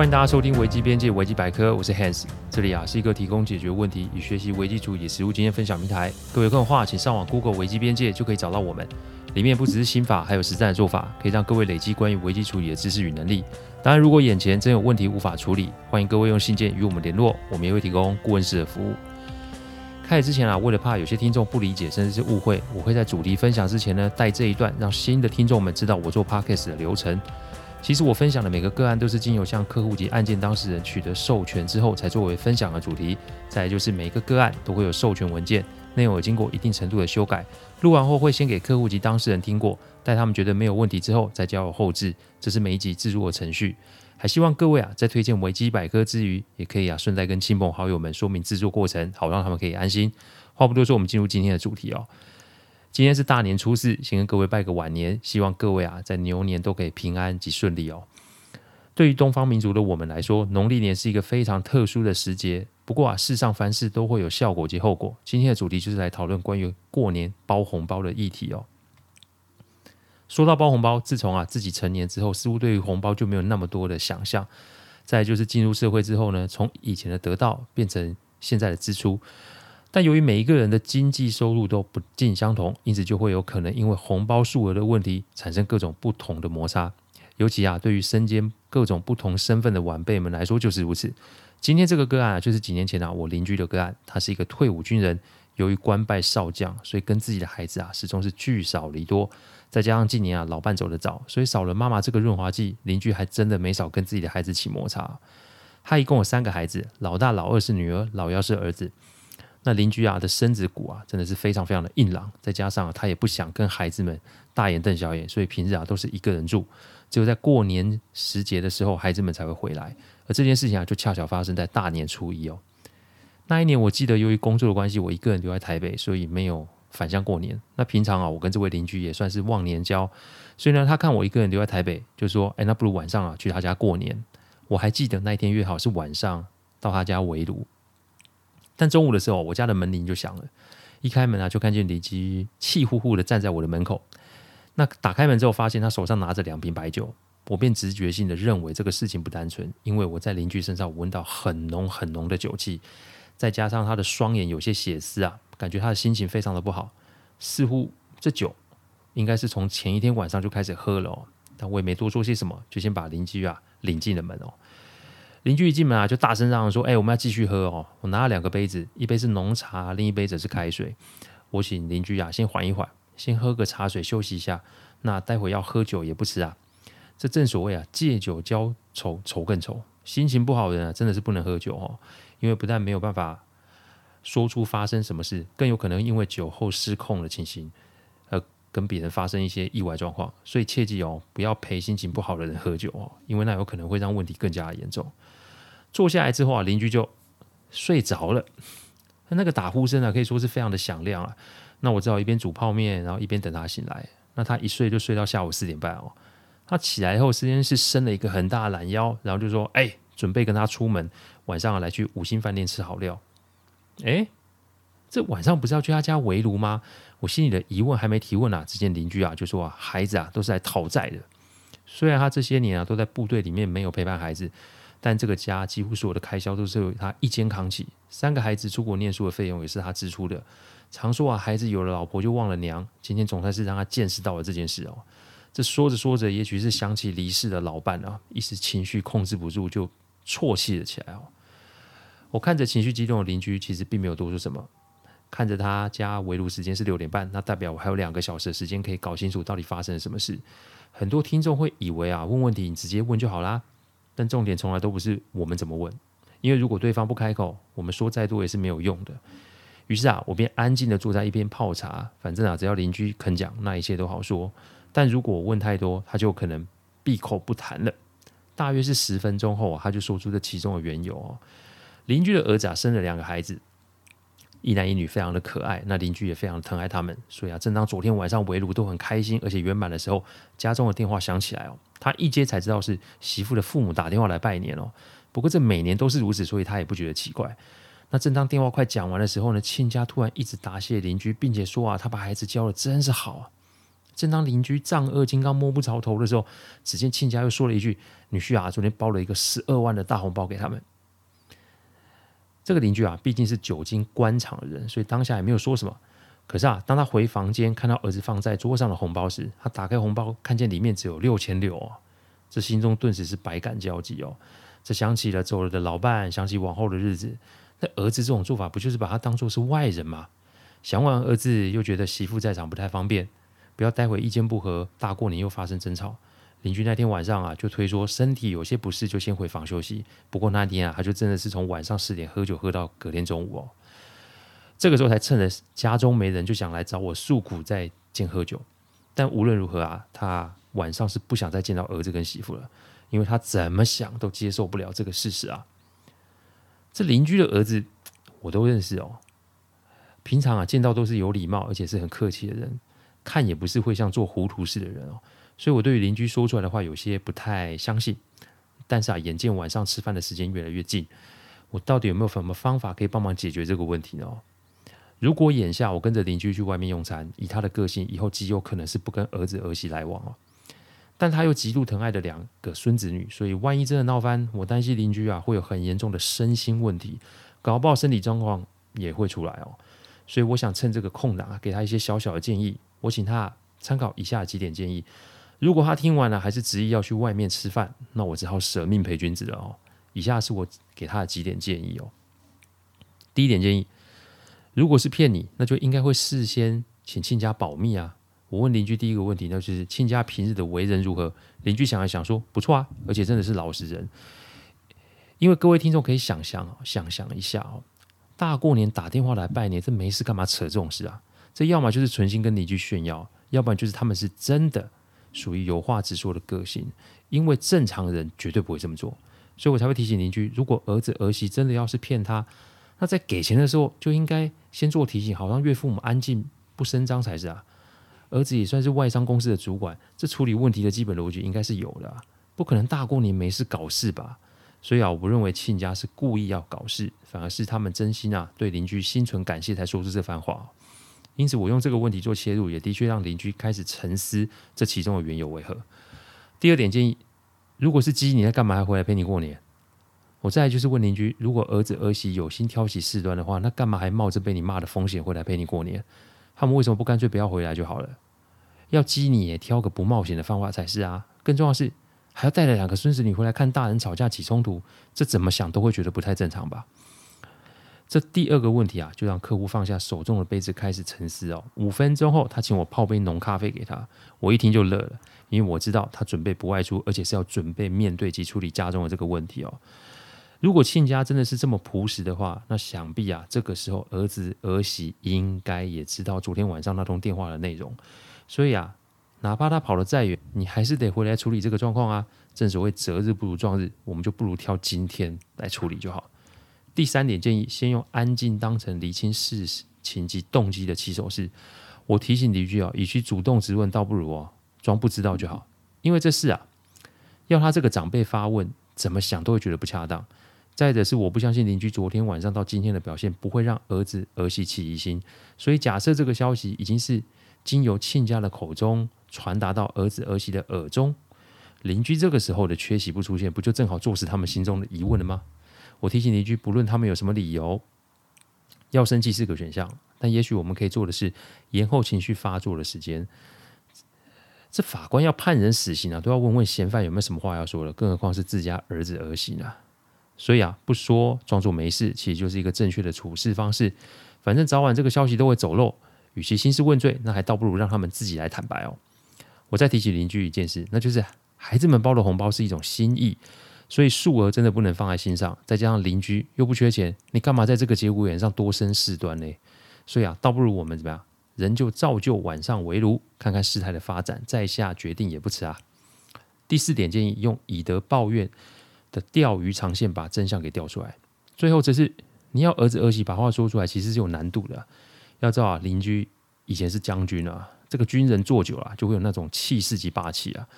欢迎大家收听危机边界危机百科，我是 Hans，这里啊是一个提供解决问题与学习危机处理实务经验分享平台。各位有空的话，请上网 Google 危机边界就可以找到我们。里面不只是心法，还有实战的做法，可以让各位累积关于危机处理的知识与能力。当然，如果眼前真有问题无法处理，欢迎各位用信件与我们联络，我们也会提供顾问式的服务。开始之前啊，为了怕有些听众不理解甚至是误会，我会在主题分享之前呢带这一段，让新的听众们知道我做 Podcast 的流程。其实我分享的每个个案都是经由向客户及案件当事人取得授权之后才作为分享的主题。再来就是每一个个案都会有授权文件，内容有经过一定程度的修改。录完后会先给客户及当事人听过，待他们觉得没有问题之后再交由后置。这是每一集制作的程序。还希望各位啊在推荐维基百科之余，也可以啊顺带跟亲朋好友们说明制作过程，好让他们可以安心。话不多说，我们进入今天的主题哦。今天是大年初四，先跟各位拜个晚年，希望各位啊在牛年都可以平安及顺利哦。对于东方民族的我们来说，农历年是一个非常特殊的时节。不过啊，世上凡事都会有效果及后果。今天的主题就是来讨论关于过年包红包的议题哦。说到包红包，自从啊自己成年之后，似乎对于红包就没有那么多的想象。再就是进入社会之后呢，从以前的得到变成现在的支出。但由于每一个人的经济收入都不尽相同，因此就会有可能因为红包数额的问题产生各种不同的摩擦。尤其啊，对于身兼各种不同身份的晚辈们来说就是如此。今天这个个案啊，就是几年前啊我邻居的个案，他是一个退伍军人，由于官拜少将，所以跟自己的孩子啊始终是聚少离多。再加上近年啊老伴走得早，所以少了妈妈这个润滑剂，邻居还真的没少跟自己的孩子起摩擦。他一共有三个孩子，老大、老二是女儿，老幺是儿子。那邻居啊的身子骨啊，真的是非常非常的硬朗，再加上他也不想跟孩子们大眼瞪小眼，所以平日啊都是一个人住，只有在过年时节的时候，孩子们才会回来。而这件事情啊，就恰巧发生在大年初一哦。那一年我记得，由于工作的关系，我一个人留在台北，所以没有返乡过年。那平常啊，我跟这位邻居也算是忘年交，所以呢，他看我一个人留在台北，就说：“哎，那不如晚上啊去他家过年。”我还记得那一天约好是晚上到他家围炉。但中午的时候，我家的门铃就响了。一开门啊，就看见邻居气呼呼的站在我的门口。那打开门之后，发现他手上拿着两瓶白酒，我便直觉性的认为这个事情不单纯，因为我在邻居身上闻到很浓很浓的酒气，再加上他的双眼有些血丝啊，感觉他的心情非常的不好，似乎这酒应该是从前一天晚上就开始喝了哦。但我也没多说些什么，就先把邻居啊领进了门哦。邻居一进门啊，就大声嚷说：“哎、我们要继续喝哦！”我拿了两个杯子，一杯是浓茶，另一杯则是开水。我请邻居啊，先缓一缓，先喝个茶水休息一下。那待会要喝酒也不迟啊。这正所谓啊，借酒浇愁，愁更愁。心情不好的人啊，真的是不能喝酒哦，因为不但没有办法说出发生什么事，更有可能因为酒后失控的情形，跟别人发生一些意外状况。所以切记哦，不要陪心情不好的人喝酒哦，因为那有可能会让问题更加严重。坐下来之后啊，邻居就睡着了。那个打呼声啊，可以说是非常的响亮啊。那我只好一边煮泡面，然后一边等他醒来。那他一睡就睡到下午四点半哦。他起来后，实际上是伸了一个很大的懒腰，然后就说：“哎，准备跟他出门，晚上来去五星饭店吃好料。”哎，这晚上不是要去他家围炉吗？我心里的疑问还没提问啊，只见邻居啊就说啊：“孩子啊都是来讨债的。虽然他这些年啊都在部队里面没有陪伴孩子。”但这个家几乎所有的开销都是由他一肩扛起，三个孩子出国念书的费用也是他支出的。常说啊，孩子有了老婆就忘了娘，今天总算是让他见识到了这件事哦。这说着说着，也许是想起离世的老伴啊，一时情绪控制不住就啜泣了起来哦。我看着情绪激动的邻居，其实并没有多说什么。看着他家围炉时间是六点半，那代表我还有两个小时的时间可以搞清楚到底发生了什么事。很多听众会以为啊，问问题你直接问就好啦。但重点从来都不是我们怎么问，因为如果对方不开口，我们说再多也是没有用的。于是啊，我便安静地坐在一边泡茶，反正啊，只要邻居肯讲，那一切都好说。但如果问太多，他就可能闭口不谈了。大约是十分钟后，他就说出这其中的缘由哦。邻居的儿子啊，生了两个孩子。一男一女非常的可爱，那邻居也非常的疼爱他们，所以啊，正当昨天晚上围炉都很开心而且圆满的时候，家中的电话响起来哦，他一接才知道是媳妇的父母打电话来拜年哦。不过这每年都是如此，所以他也不觉得奇怪。那正当电话快讲完的时候呢，亲家突然一直答谢邻居，并且说啊，他把孩子教的真是好啊。正当邻居丈二金刚摸不着头的时候，只见亲家又说了一句：“女婿啊，昨天包了一个十二万的大红包给他们。”这个邻居啊，毕竟是久经官场的人，所以当下也没有说什么。可是啊，当他回房间看到儿子放在桌上的红包时，他打开红包，看见里面只有六千六哦，这心中顿时是百感交集哦。这想起了走了的老伴，想起往后的日子，那儿子这种做法，不就是把他当做是外人吗？想完儿子，又觉得媳妇在场不太方便，不要待会意见不合，大过年又发生争吵。邻居那天晚上啊，就推说身体有些不适，就先回房休息。不过那天啊，他就真的是从晚上十点喝酒喝到隔天中午哦。这个时候才趁着家中没人，就想来找我诉苦，再见喝酒。但无论如何啊，他晚上是不想再见到儿子跟媳妇了，因为他怎么想都接受不了这个事实啊。这邻居的儿子我都认识哦，平常啊见到都是有礼貌而且是很客气的人，看也不是会像做糊涂事的人哦。所以，我对于邻居说出来的话有些不太相信。但是啊，眼见晚上吃饭的时间越来越近，我到底有没有什么方法可以帮忙解决这个问题呢？如果眼下我跟着邻居去外面用餐，以他的个性，以后极有可能是不跟儿子儿媳来往哦。但他又极度疼爱的两个孙子女，所以万一真的闹翻，我担心邻居啊会有很严重的身心问题，搞不好身体状况也会出来哦。所以我想趁这个空档啊，给他一些小小的建议。我请他参考以下几点建议。如果他听完了还是执意要去外面吃饭，那我只好舍命陪君子了哦。以下是我给他的几点建议哦。第一点建议，如果是骗你，那就应该会事先请亲家保密啊。我问邻居第一个问题，那就是亲家平日的为人如何？邻居想了想说不错啊，而且真的是老实人。因为各位听众可以想象，想象一下哦，大过年打电话来拜年，这没事干嘛扯这种事啊？这要么就是存心跟邻居炫耀，要不然就是他们是真的。属于有话直说的个性，因为正常人绝对不会这么做，所以我才会提醒邻居：如果儿子儿媳真的要是骗他，那在给钱的时候就应该先做提醒，好让岳父母安静不声张才是啊。儿子也算是外商公司的主管，这处理问题的基本逻辑应该是有的，不可能大过年没事搞事吧？所以啊，我不认为亲家是故意要搞事，反而是他们真心啊对邻居心存感谢才说出这番话。因此，我用这个问题做切入，也的确让邻居开始沉思这其中的缘由为何。第二点建议，如果是鸡，你在干嘛还回来陪你过年？我再就是问邻居，如果儿子儿媳有心挑起事端的话，那干嘛还冒着被你骂的风险回来陪你过年？他们为什么不干脆不要回来就好了？要鸡你也挑个不冒险的方法才是啊！更重要是，还要带着两个孙子女回来看大人吵架起冲突，这怎么想都会觉得不太正常吧？这第二个问题啊，就让客户放下手中的杯子，开始沉思哦。五分钟后，他请我泡杯浓咖啡给他，我一听就乐了，因为我知道他准备不外出，而且是要准备面对及处理家中的这个问题哦。如果亲家真的是这么朴实的话，那想必啊，这个时候儿子儿媳应该也知道昨天晚上那通电话的内容，所以啊，哪怕他跑得再远，你还是得回来处理这个状况啊。正所谓择日不如撞日，我们就不如挑今天来处理就好。第三点建议，先用安静当成厘清事情及动机的起手式。我提醒邻居啊，与其主动质问，倒不如哦装不知道就好。因为这事啊，要他这个长辈发问，怎么想都会觉得不恰当。再者是，我不相信邻居昨天晚上到今天的表现不会让儿子儿媳起疑心。所以假设这个消息已经是经由亲家的口中传达到儿子儿媳的耳中，邻居这个时候的缺席不出现，不就正好坐实他们心中的疑问了吗？我提醒邻居，不论他们有什么理由，要生气是个选项，但也许我们可以做的是延后情绪发作的时间。这法官要判人死刑啊，都要问问嫌犯有没有什么话要说的，更何况是自家儿子儿媳呢？所以啊，不说装作没事，其实就是一个正确的处事方式。反正早晚这个消息都会走漏，与其兴师问罪，那还倒不如让他们自己来坦白哦。我再提醒邻居一件事，那就是孩子们包的红包是一种心意。所以数额真的不能放在心上，再加上邻居又不缺钱，你干嘛在这个节骨眼上多生事端呢？所以啊，倒不如我们怎么样，人就照旧晚上围炉，看看事态的发展，再下决定也不迟啊。第四点建议，用以德报怨的钓鱼长线把真相给钓出来。最后，这是你要儿子儿媳把话说出来，其实是有难度的。要知道啊，邻居以前是将军啊，这个军人坐久了就会有那种气势及霸气啊。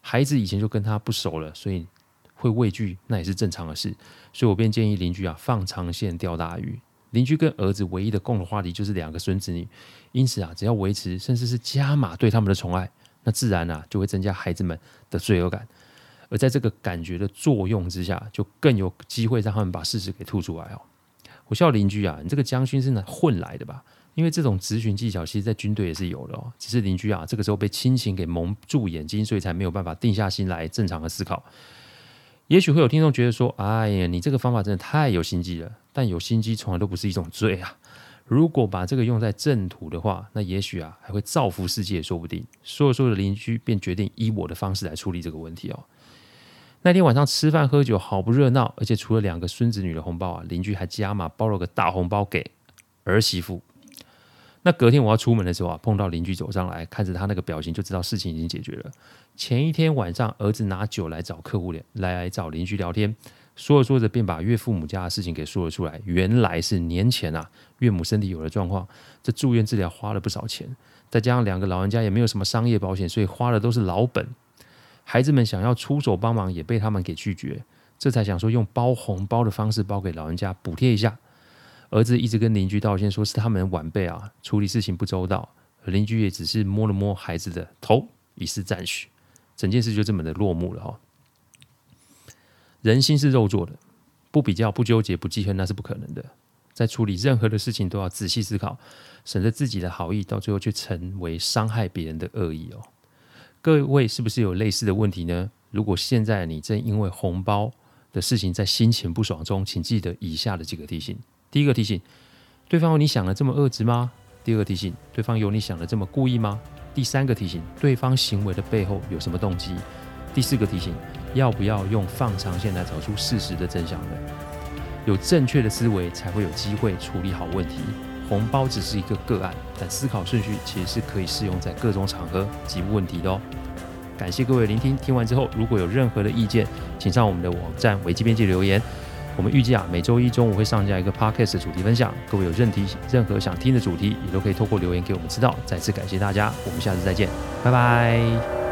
孩子以前就跟他不熟了，所以。会畏惧，那也是正常的事，所以我便建议邻居啊，放长线钓大鱼。邻居跟儿子唯一的共同话题就是两个孙子女，因此啊，只要维持甚至是加码对他们的宠爱，那自然啊就会增加孩子们的罪恶感。而在这个感觉的作用之下，就更有机会让他们把事实给吐出来哦。我笑邻居啊，你这个将军是哪混来的吧？因为这种质询技巧，其实在军队也是有的哦。只是邻居啊，这个时候被亲情给蒙住眼睛，所以才没有办法定下心来正常的思考。也许会有听众觉得说：“哎呀，你这个方法真的太有心机了。”但有心机从来都不是一种罪啊。如果把这个用在正途的话，那也许啊还会造福世界，说不定。说着说着，邻居便决定以我的方式来处理这个问题哦。那天晚上吃饭喝酒好不热闹，而且除了两个孙子女的红包啊，邻居还加码包了个大红包给儿媳妇。那隔天我要出门的时候啊，碰到邻居走上来，看着他那个表情就知道事情已经解决了。前一天晚上，儿子拿酒来找客户来来找邻居聊天，说着说着便把岳父母家的事情给说了出来。原来是年前啊，岳母身体有了状况，这住院治疗花了不少钱，再加上两个老人家也没有什么商业保险，所以花的都是老本。孩子们想要出手帮忙，也被他们给拒绝，这才想说用包红包的方式包给老人家补贴一下。儿子一直跟邻居道歉，说是他们晚辈啊处理事情不周到，邻居也只是摸了摸孩子的头，以示赞许。整件事就这么的落幕了哈。人心是肉做的，不比较、不纠结、不记恨，那是不可能的。在处理任何的事情都要仔细思考，省得自己的好意到最后却成为伤害别人的恶意哦。各位是不是有类似的问题呢？如果现在你正因为红包的事情在心情不爽中，请记得以下的几个提醒。第一个提醒，对方有你想的这么恶质吗？第二个提醒，对方有你想的这么故意吗？第三个提醒，对方行为的背后有什么动机？第四个提醒，要不要用放长线来找出事实的真相呢？有正确的思维，才会有机会处理好问题。红包只是一个个案，但思考顺序其实是可以适用在各种场合及问题的哦。感谢各位聆听，听完之后如果有任何的意见，请上我们的网站维基边界留言。我们预计啊，每周一中午会上架一个 podcast 主题分享。各位有任题、任何想听的主题，也都可以透过留言给我们知道。再次感谢大家，我们下次再见，拜拜。